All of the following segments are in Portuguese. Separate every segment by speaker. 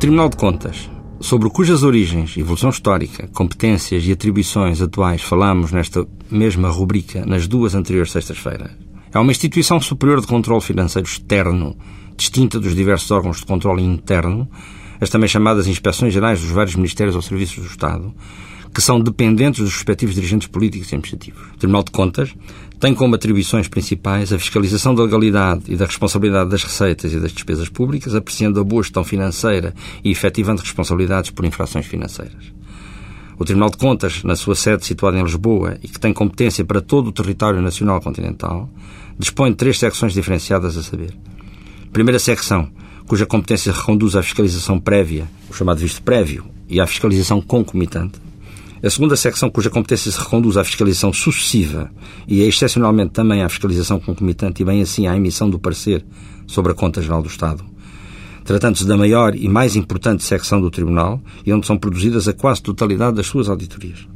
Speaker 1: Tribunal de Contas, sobre cujas origens, evolução histórica, competências e atribuições atuais falamos nesta mesma rubrica nas duas anteriores sextas-feiras, é uma instituição superior de controle financeiro externo, distinta dos diversos órgãos de controle interno, as também chamadas inspeções gerais dos vários ministérios ou serviços do Estado, que são dependentes dos respectivos dirigentes políticos e administrativos. O Tribunal de Contas tem como atribuições principais a fiscalização da legalidade e da responsabilidade das receitas e das despesas públicas, apreciando a boa gestão financeira e efetivando responsabilidades por infrações financeiras. O Tribunal de Contas, na sua sede situada em Lisboa e que tem competência para todo o território nacional continental, dispõe de três secções diferenciadas a saber. Primeira secção, cuja competência reconduz à fiscalização prévia, o chamado visto prévio, e à fiscalização concomitante. A segunda secção, cuja competência se reconduz à fiscalização sucessiva e é excepcionalmente também à fiscalização concomitante e bem assim à emissão do parecer sobre a Conta Geral do Estado. Tratando-se da maior e mais importante secção do Tribunal e onde são produzidas a quase totalidade das suas auditorias.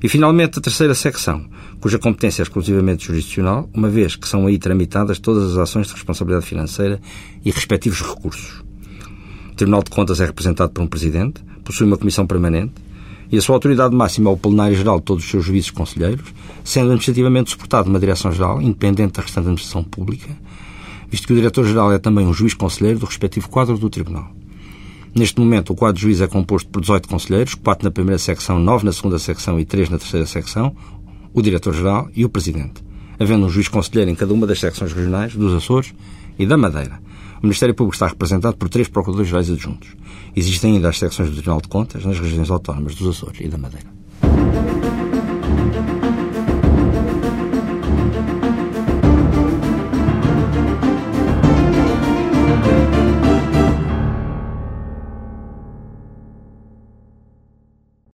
Speaker 1: E, finalmente, a terceira secção, cuja competência é exclusivamente jurisdicional, uma vez que são aí tramitadas todas as ações de responsabilidade financeira e respectivos recursos. O Tribunal de Contas é representado por um Presidente, possui uma Comissão Permanente, e a sua autoridade máxima é o plenário geral de todos os seus juízes conselheiros, sendo administrativamente suportado uma direção-geral, independente da restante administração pública, visto que o diretor-geral é também um juiz conselheiro do respectivo quadro do Tribunal. Neste momento, o quadro de juiz é composto por 18 conselheiros, 4 na primeira secção, 9 na segunda secção e 3 na terceira secção, o diretor-geral e o presidente, havendo um juiz conselheiro em cada uma das secções regionais dos Açores e da Madeira. O Ministério Público está representado por três procuradores-gerais adjuntos. Existem ainda as secções do Tribunal de Contas nas regiões autónomas dos Açores e da Madeira.